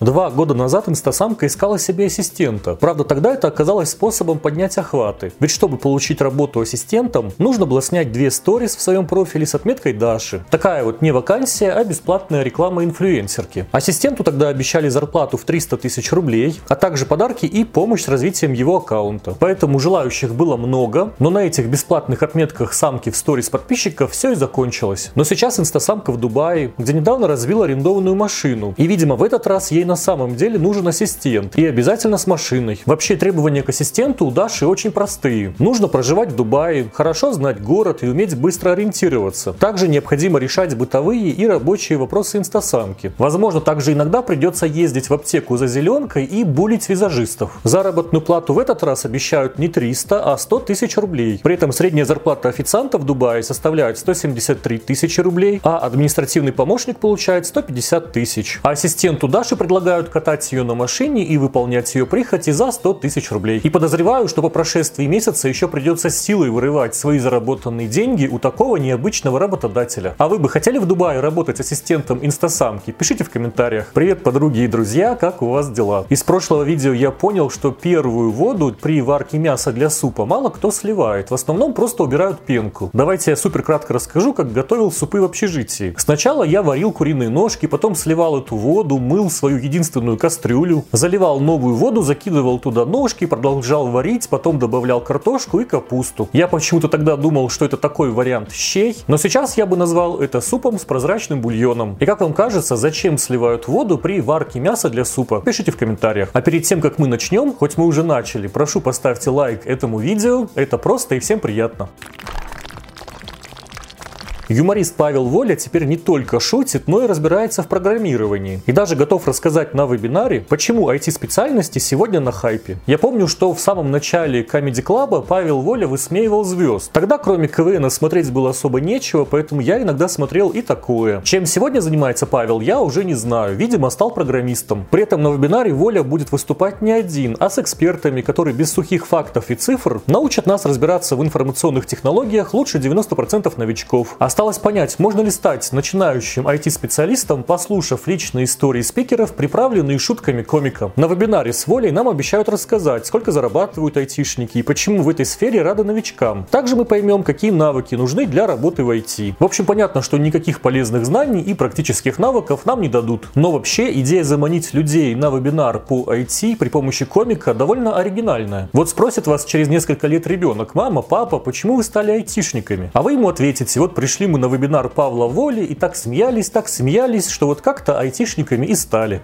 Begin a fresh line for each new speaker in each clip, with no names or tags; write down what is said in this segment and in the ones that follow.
Два года назад инстасамка искала себе ассистента. Правда, тогда это оказалось способом поднять охваты. Ведь чтобы получить работу ассистентом, нужно было снять две сторис в своем профиле с отметкой Даши. Такая вот не вакансия, а бесплатная реклама инфлюенсерки. Ассистенту тогда обещали зарплату в 300 тысяч рублей, а также подарки и помощь с развитием его аккаунта. Поэтому желающих было много, но на этих бесплатных отметках самки в сторис подписчиков все и закончилось. Но сейчас инстасамка в Дубае, где недавно развила арендованную машину. И, видимо, в этот раз ей на самом деле нужен ассистент. И обязательно с машиной. Вообще требования к ассистенту у Даши очень простые. Нужно проживать в Дубае, хорошо знать город и уметь быстро ориентироваться. Также необходимо решать бытовые и рабочие вопросы инстасамки. Возможно, также иногда придется ездить в аптеку за зеленкой и булить визажистов. Заработную плату в этот раз обещают не 300, а 100 тысяч рублей. При этом средняя зарплата официанта в Дубае составляет 173 тысячи рублей, а административный помощник получает 150 тысяч. А ассистенту Даши предлагают предлагают катать ее на машине и выполнять ее прихоти за 100 тысяч рублей. И подозреваю, что по прошествии месяца еще придется силой вырывать свои заработанные деньги у такого необычного работодателя. А вы бы хотели в Дубае работать ассистентом инстасамки? Пишите в комментариях. Привет, подруги и друзья, как у вас дела? Из прошлого видео я понял, что первую воду при варке мяса для супа мало кто сливает. В основном просто убирают пенку. Давайте я супер кратко расскажу, как готовил супы в общежитии. Сначала я варил куриные ножки, потом сливал эту воду, мыл свою единственную кастрюлю, заливал новую воду, закидывал туда ножки, продолжал варить, потом добавлял картошку и капусту. Я почему-то тогда думал, что это такой вариант щей, но сейчас я бы назвал это супом с прозрачным бульоном. И как вам кажется, зачем сливают воду при варке мяса для супа? Пишите в комментариях. А перед тем, как мы начнем, хоть мы уже начали, прошу поставьте лайк этому видео, это просто и всем приятно. Юморист Павел Воля теперь не только шутит, но и разбирается в программировании. И даже готов рассказать на вебинаре, почему IT-специальности сегодня на хайпе. Я помню, что в самом начале Comedy Club Павел Воля высмеивал звезд. Тогда кроме КВН смотреть было особо нечего, поэтому я иногда смотрел и такое. Чем сегодня занимается Павел, я уже не знаю. Видимо, стал программистом. При этом на вебинаре Воля будет выступать не один, а с экспертами, которые без сухих фактов и цифр научат нас разбираться в информационных технологиях лучше 90% новичков. А Осталось понять, можно ли стать начинающим IT-специалистом, послушав личные истории спикеров, приправленные шутками комика. На вебинаре с Волей нам обещают рассказать, сколько зарабатывают айтишники и почему в этой сфере рады новичкам. Также мы поймем, какие навыки нужны для работы в IT. В общем, понятно, что никаких полезных знаний и практических навыков нам не дадут. Но вообще идея заманить людей на вебинар по IT при помощи комика довольно оригинальная. Вот спросит вас через несколько лет ребенок, мама, папа, почему вы стали айтишниками? А вы ему ответите, вот пришли мы на вебинар Павла Воли и так смеялись, так смеялись, что вот как-то айтишниками и стали.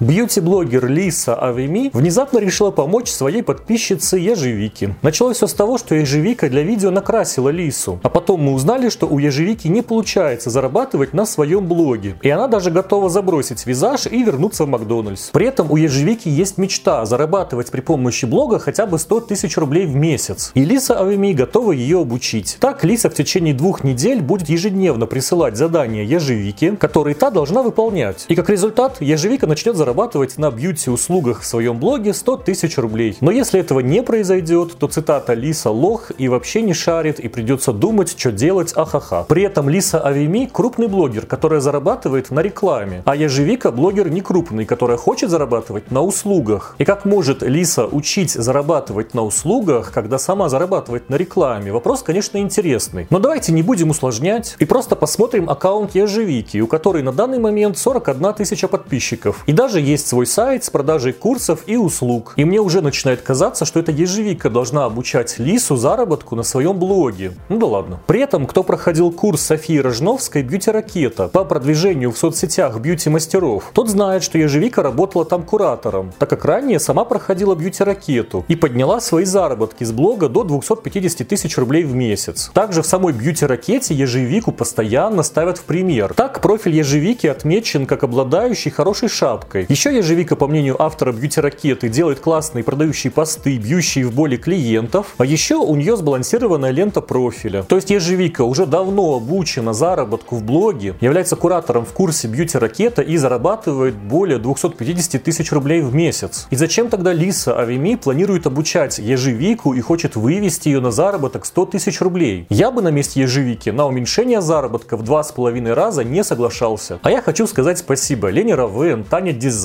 Бьюти-блогер Лиса Авеми внезапно решила помочь своей подписчице Ежевике. Началось все с того, что Ежевика для видео накрасила Лису. А потом мы узнали, что у Ежевики не получается зарабатывать на своем блоге. И она даже готова забросить визаж и вернуться в Макдональдс. При этом у Ежевики есть мечта зарабатывать при помощи блога хотя бы 100 тысяч рублей в месяц. И Лиса Авеми готова ее обучить. Так Лиса в течение двух недель будет ежедневно присылать задания Ежевике, которые та должна выполнять. И как результат Ежевика начнет зарабатывать зарабатывать на бьюти-услугах в своем блоге 100 тысяч рублей. Но если этого не произойдет, то цитата Лиса лох и вообще не шарит, и придется думать, что делать, ахаха. При этом Лиса Авеми крупный блогер, которая зарабатывает на рекламе, а Ежевика блогер не крупный, которая хочет зарабатывать на услугах. И как может Лиса учить зарабатывать на услугах, когда сама зарабатывает на рекламе? Вопрос, конечно, интересный. Но давайте не будем усложнять и просто посмотрим аккаунт Ежевики, у которой на данный момент 41 тысяча подписчиков. И даже есть свой сайт с продажей курсов и услуг. И мне уже начинает казаться, что эта ежевика должна обучать Лису заработку на своем блоге. Ну да ладно. При этом, кто проходил курс Софии Рожновской «Бьюти-ракета» по продвижению в соцсетях бьюти-мастеров, тот знает, что ежевика работала там куратором, так как ранее сама проходила бьюти-ракету и подняла свои заработки с блога до 250 тысяч рублей в месяц. Также в самой бьюти-ракете ежевику постоянно ставят в пример. Так профиль ежевики отмечен как обладающий хорошей шапкой, Еще ежевика, по мнению автора Бьюти Ракеты, делает классные продающие посты, бьющие в боли клиентов. А еще у нее сбалансированная лента профиля. То есть ежевика уже давно обучена заработку в блоге, является куратором в курсе Бьюти Ракета и зарабатывает более 250 тысяч рублей в месяц. И зачем тогда Лиса Авими планирует обучать ежевику и хочет вывести ее на заработок 100 тысяч рублей? Я бы на месте ежевики на уменьшение заработка в два с половиной раза не соглашался. А я хочу сказать спасибо Лене Равен, Таня Дизайн,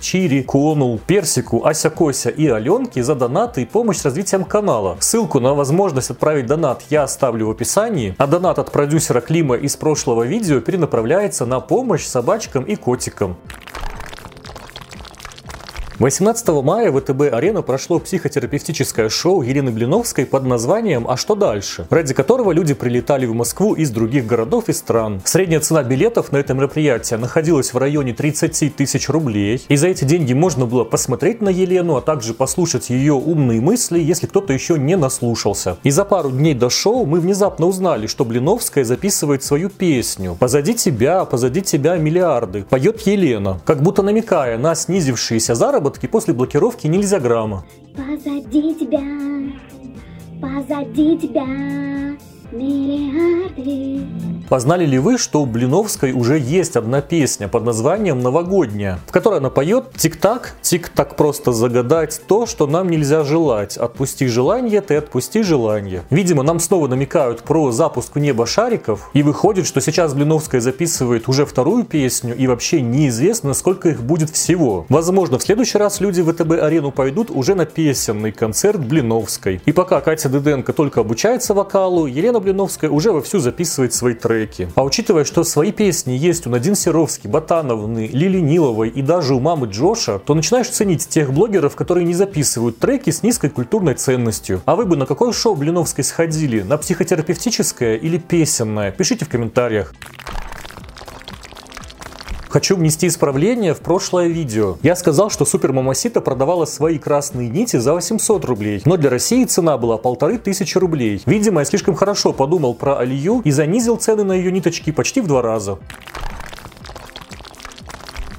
Чири, Конул, Персику, Ася Кося и Аленке за донаты и помощь с развитием канала. Ссылку на возможность отправить донат я оставлю в описании, а донат от продюсера Клима из прошлого видео перенаправляется на помощь собачкам и котикам. 18 мая в ВТБ-арена прошло психотерапевтическое шоу Елены Блиновской под названием «А что дальше?», ради которого люди прилетали в Москву из других городов и стран. Средняя цена билетов на это мероприятие находилась в районе 30 тысяч рублей, и за эти деньги можно было посмотреть на Елену, а также послушать ее умные мысли, если кто-то еще не наслушался. И за пару дней до шоу мы внезапно узнали, что Блиновская записывает свою песню «Позади тебя, позади тебя миллиарды». Поет Елена, как будто намекая на снизившиеся заработки заработки после блокировки нельзя грамма.
Позади тебя, позади тебя, миллиарды.
Познали ли вы, что у Блиновской уже есть одна песня под названием «Новогодняя», в которой она поет «Тик-так, тик-так просто загадать то, что нам нельзя желать. Отпусти желание, ты отпусти желание». Видимо, нам снова намекают про запуск в небо шариков, и выходит, что сейчас Блиновская записывает уже вторую песню, и вообще неизвестно, сколько их будет всего. Возможно, в следующий раз люди в ВТБ-арену пойдут уже на песенный концерт Блиновской. И пока Катя Дыденко только обучается вокалу, Елена Блиновская уже вовсю записывает свои треки треки. А учитывая, что свои песни есть у Надин Серовски, Ботановны, Лили Ниловой и даже у мамы Джоша, то начинаешь ценить тех блогеров, которые не записывают треки с низкой культурной ценностью. А вы бы на какое шоу Блиновской сходили? На психотерапевтическое или песенное? Пишите в комментариях. Хочу внести исправление в прошлое видео. Я сказал, что Супер Мамасита продавала свои красные нити за 800 рублей, но для России цена была полторы тысячи рублей. Видимо, я слишком хорошо подумал про Алию и занизил цены на ее ниточки почти в два раза.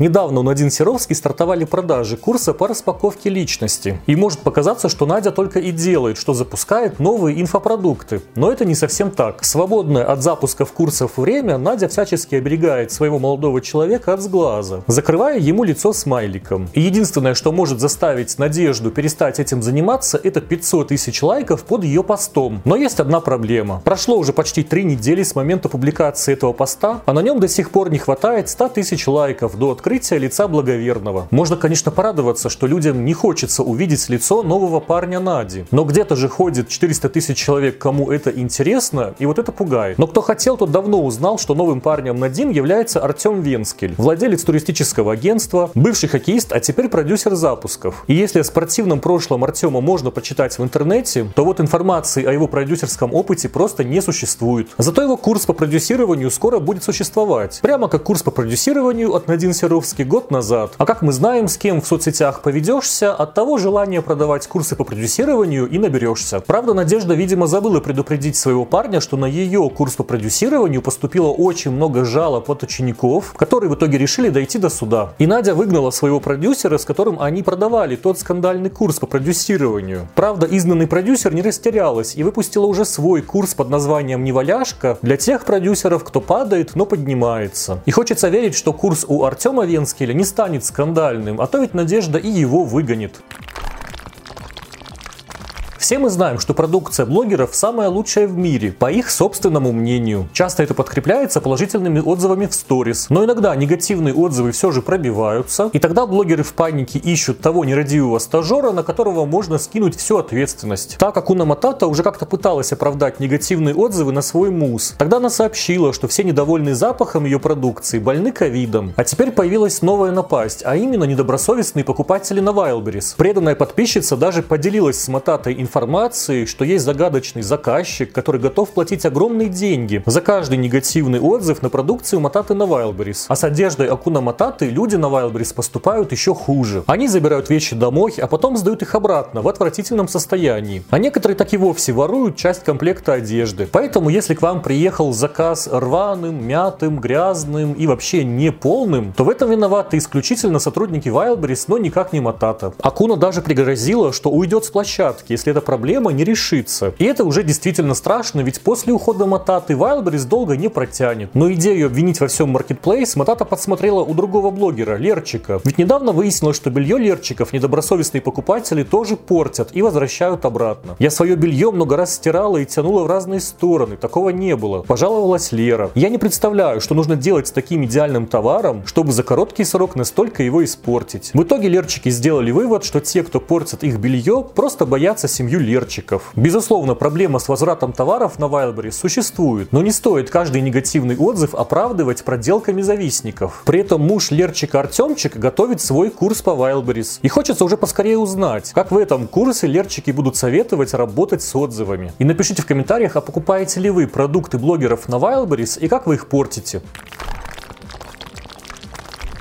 Недавно у Надин Серовский стартовали продажи курса по распаковке личности. И может показаться, что Надя только и делает, что запускает новые инфопродукты. Но это не совсем так. Свободное от запусков курсов время Надя всячески оберегает своего молодого человека от сглаза, закрывая ему лицо смайликом. И единственное, что может заставить Надежду перестать этим заниматься, это 500 тысяч лайков под ее постом. Но есть одна проблема. Прошло уже почти три недели с момента публикации этого поста, а на нем до сих пор не хватает 100 тысяч лайков до открытия открытие лица благоверного. Можно, конечно, порадоваться, что людям не хочется увидеть лицо нового парня Нади. Но где-то же ходит 400 тысяч человек, кому это интересно, и вот это пугает. Но кто хотел, тот давно узнал, что новым парнем Надин является Артем Венскель, владелец туристического агентства, бывший хоккеист, а теперь продюсер запусков. И если о спортивном прошлом Артема можно почитать в интернете, то вот информации о его продюсерском опыте просто не существует. Зато его курс по продюсированию скоро будет существовать. Прямо как курс по продюсированию от Надин Серов Покровский год назад. А как мы знаем, с кем в соцсетях поведешься, от того желание продавать курсы по продюсированию и наберешься. Правда, Надежда, видимо, забыла предупредить своего парня, что на ее курс по продюсированию поступило очень много жалоб от учеников, которые в итоге решили дойти до суда. И Надя выгнала своего продюсера, с которым они продавали тот скандальный курс по продюсированию. Правда, изгнанный продюсер не растерялась и выпустила уже свой курс под названием «Неваляшка» для тех продюсеров, кто падает, но поднимается. И хочется верить, что курс у Артема Зеленский не станет скандальным, а то ведь Надежда и его выгонит. Все мы знаем, что продукция блогеров самая лучшая в мире, по их собственному мнению. Часто это подкрепляется положительными отзывами в сторис, но иногда негативные отзывы все же пробиваются, и тогда блогеры в панике ищут того нерадивого стажера, на которого можно скинуть всю ответственность. Так как Уна Матата уже как-то пыталась оправдать негативные отзывы на свой мус. Тогда она сообщила, что все недовольные запахом ее продукции больны ковидом. А теперь появилась новая напасть, а именно недобросовестные покупатели на Wildberries. Преданная подписчица даже поделилась с Мататой информацией информацией, что есть загадочный заказчик, который готов платить огромные деньги за каждый негативный отзыв на продукцию Мататы на Wildberries. А с одеждой Акуна Мататы люди на Wildberries поступают еще хуже. Они забирают вещи домой, а потом сдают их обратно в отвратительном состоянии. А некоторые так и вовсе воруют часть комплекта одежды. Поэтому, если к вам приехал заказ рваным, мятым, грязным и вообще не полным, то в этом виноваты исключительно сотрудники Wildberries, но никак не Матата. Акуна даже пригрозила, что уйдет с площадки, если эта проблема не решится. И это уже действительно страшно, ведь после ухода Мататы Wildberries долго не протянет. Но идею обвинить во всем Marketplace Матата подсмотрела у другого блогера, Лерчика. Ведь недавно выяснилось, что белье Лерчиков недобросовестные покупатели тоже портят и возвращают обратно. Я свое белье много раз стирала и тянула в разные стороны, такого не было. Пожаловалась Лера. Я не представляю, что нужно делать с таким идеальным товаром, чтобы за короткий срок настолько его испортить. В итоге Лерчики сделали вывод, что те, кто портит их белье, просто боятся семью Лерчиков. Безусловно, проблема с возвратом товаров на Wildberries существует, но не стоит каждый негативный отзыв оправдывать проделками завистников. При этом муж Лерчика Артемчик готовит свой курс по Wildberries. И хочется уже поскорее узнать, как в этом курсе Лерчики будут советовать работать с отзывами. И напишите в комментариях, а покупаете ли вы продукты блогеров на Wildberries и как вы их портите.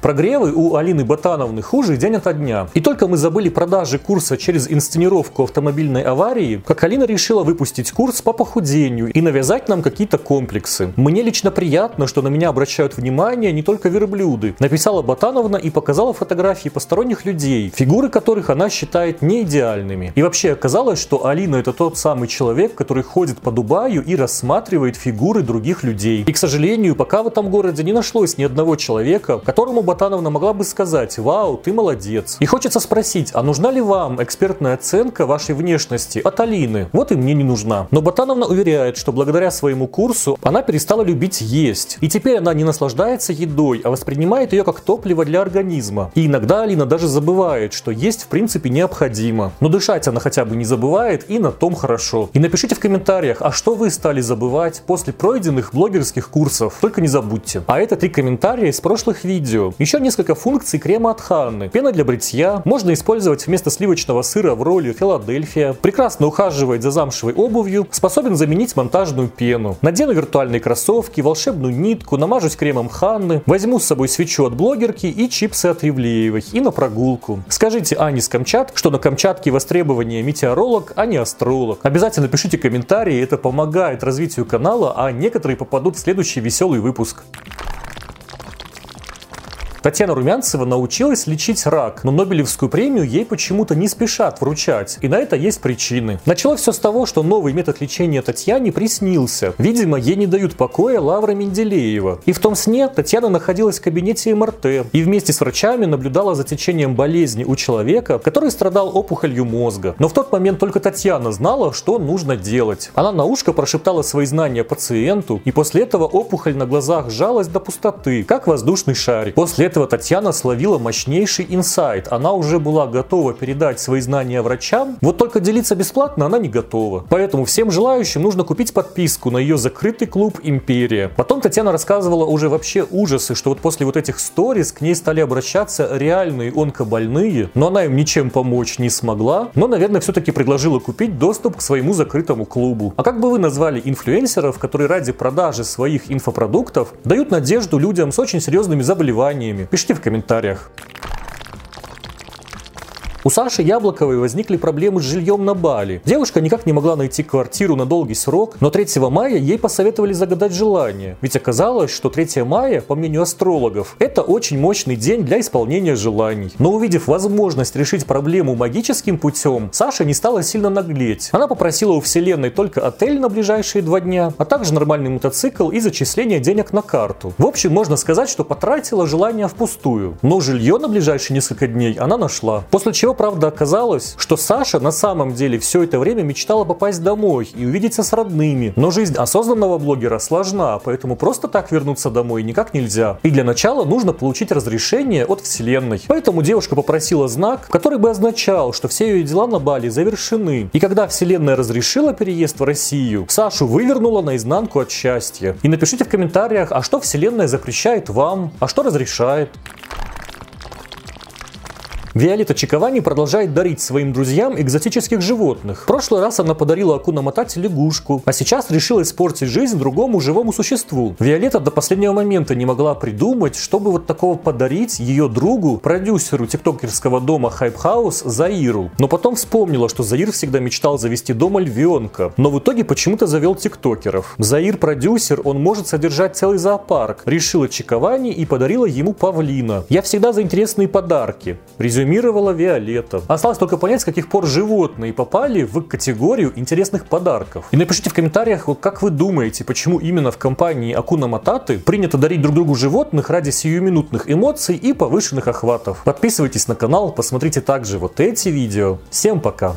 Прогревы у Алины Ботановны хуже день ото дня. И только мы забыли продажи курса через инсценировку автомобильной аварии, как Алина решила выпустить курс по похудению и навязать нам какие-то комплексы. Мне лично приятно, что на меня обращают внимание не только верблюды. Написала Ботановна и показала фотографии посторонних людей, фигуры которых она считает не идеальными. И вообще оказалось, что Алина это тот самый человек, который ходит по Дубаю и рассматривает фигуры других людей. И, к сожалению, пока в этом городе не нашлось ни одного человека, которому Ботановна могла бы сказать «Вау, ты молодец». И хочется спросить, а нужна ли вам экспертная оценка вашей внешности от Алины? Вот и мне не нужна. Но Ботановна уверяет, что благодаря своему курсу она перестала любить есть. И теперь она не наслаждается едой, а воспринимает ее как топливо для организма. И иногда Алина даже забывает, что есть в принципе необходимо. Но дышать она хотя бы не забывает, и на том хорошо. И напишите в комментариях, а что вы стали забывать после пройденных блогерских курсов? Только не забудьте. А это три комментария из прошлых видео. Еще несколько функций крема от Ханны. Пена для бритья. Можно использовать вместо сливочного сыра в роли Филадельфия. Прекрасно ухаживает за замшевой обувью. Способен заменить монтажную пену. Надену виртуальные кроссовки, волшебную нитку, намажусь кремом Ханны. Возьму с собой свечу от блогерки и чипсы от Ивлеевой. И на прогулку. Скажите Ане с Камчат, что на Камчатке востребование метеоролог, а не астролог. Обязательно пишите комментарии, это помогает развитию канала, а некоторые попадут в следующий веселый выпуск. Татьяна Румянцева научилась лечить рак, но Нобелевскую премию ей почему-то не спешат вручать, и на это есть причины. Началось все с того, что новый метод лечения Татьяне приснился. Видимо, ей не дают покоя Лавра Менделеева. И в том сне Татьяна находилась в кабинете МРТ и вместе с врачами наблюдала за течением болезни у человека, который страдал опухолью мозга. Но в тот момент только Татьяна знала, что нужно делать. Она на ушко прошептала свои знания пациенту, и после этого опухоль на глазах сжалась до пустоты, как воздушный шарик. После этого Татьяна словила мощнейший инсайт. Она уже была готова передать свои знания врачам, вот только делиться бесплатно она не готова. Поэтому всем желающим нужно купить подписку на ее закрытый клуб «Империя». Потом Татьяна рассказывала уже вообще ужасы, что вот после вот этих сториз к ней стали обращаться реальные онкобольные, но она им ничем помочь не смогла, но, наверное, все-таки предложила купить доступ к своему закрытому клубу. А как бы вы назвали инфлюенсеров, которые ради продажи своих инфопродуктов дают надежду людям с очень серьезными заболеваниями, Пишите в комментариях. У Саши Яблоковой возникли проблемы с жильем на Бали. Девушка никак не могла найти квартиру на долгий срок, но 3 мая ей посоветовали загадать желание. Ведь оказалось, что 3 мая, по мнению астрологов, это очень мощный день для исполнения желаний. Но увидев возможность решить проблему магическим путем, Саша не стала сильно наглеть. Она попросила у Вселенной только отель на ближайшие два дня, а также нормальный мотоцикл и зачисление денег на карту. В общем, можно сказать, что потратила желание впустую. Но жилье на ближайшие несколько дней она нашла. После чего правда, оказалось, что Саша на самом деле все это время мечтала попасть домой и увидеться с родными. Но жизнь осознанного блогера сложна, поэтому просто так вернуться домой никак нельзя. И для начала нужно получить разрешение от Вселенной. Поэтому девушка попросила знак, который бы означал, что все ее дела на Бали завершены. И когда Вселенная разрешила переезд в Россию, Сашу вывернула наизнанку от счастья. И напишите в комментариях, а что Вселенная запрещает вам, а что разрешает. Виолетта Чиковани продолжает дарить своим друзьям экзотических животных. В прошлый раз она подарила Акуна Матате лягушку, а сейчас решила испортить жизнь другому живому существу. Виолетта до последнего момента не могла придумать, чтобы вот такого подарить ее другу, продюсеру тиктокерского дома Hype House Заиру. Но потом вспомнила, что Заир всегда мечтал завести дома львенка, но в итоге почему-то завел тиктокеров. Заир продюсер, он может содержать целый зоопарк. Решила Чиковани и подарила ему павлина. Я всегда за интересные подарки. Резюмировала Виолетта. Осталось только понять, с каких пор животные попали в категорию интересных подарков. И напишите в комментариях, вот как вы думаете, почему именно в компании Акуна Мататы принято дарить друг другу животных ради сиюминутных эмоций и повышенных охватов. Подписывайтесь на канал, посмотрите также вот эти видео. Всем пока!